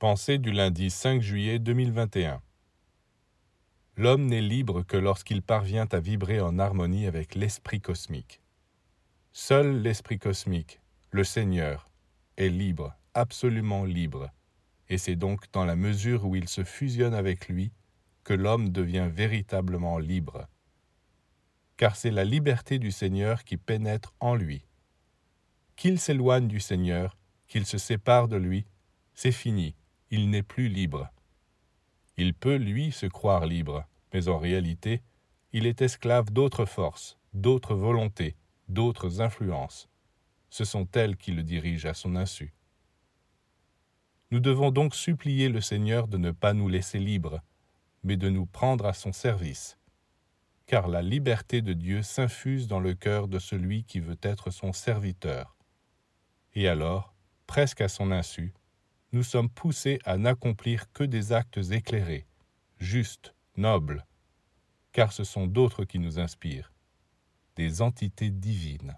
Pensée du lundi 5 juillet 2021. L'homme n'est libre que lorsqu'il parvient à vibrer en harmonie avec l'esprit cosmique. Seul l'esprit cosmique, le Seigneur, est libre, absolument libre, et c'est donc dans la mesure où il se fusionne avec lui que l'homme devient véritablement libre. Car c'est la liberté du Seigneur qui pénètre en lui. Qu'il s'éloigne du Seigneur, qu'il se sépare de lui, c'est fini, il n'est plus libre. Il peut, lui, se croire libre, mais en réalité, il est esclave d'autres forces, d'autres volontés, d'autres influences. Ce sont elles qui le dirigent à son insu. Nous devons donc supplier le Seigneur de ne pas nous laisser libres, mais de nous prendre à son service, car la liberté de Dieu s'infuse dans le cœur de celui qui veut être son serviteur. Et alors, presque à son insu, nous sommes poussés à n'accomplir que des actes éclairés, justes, nobles, car ce sont d'autres qui nous inspirent, des entités divines.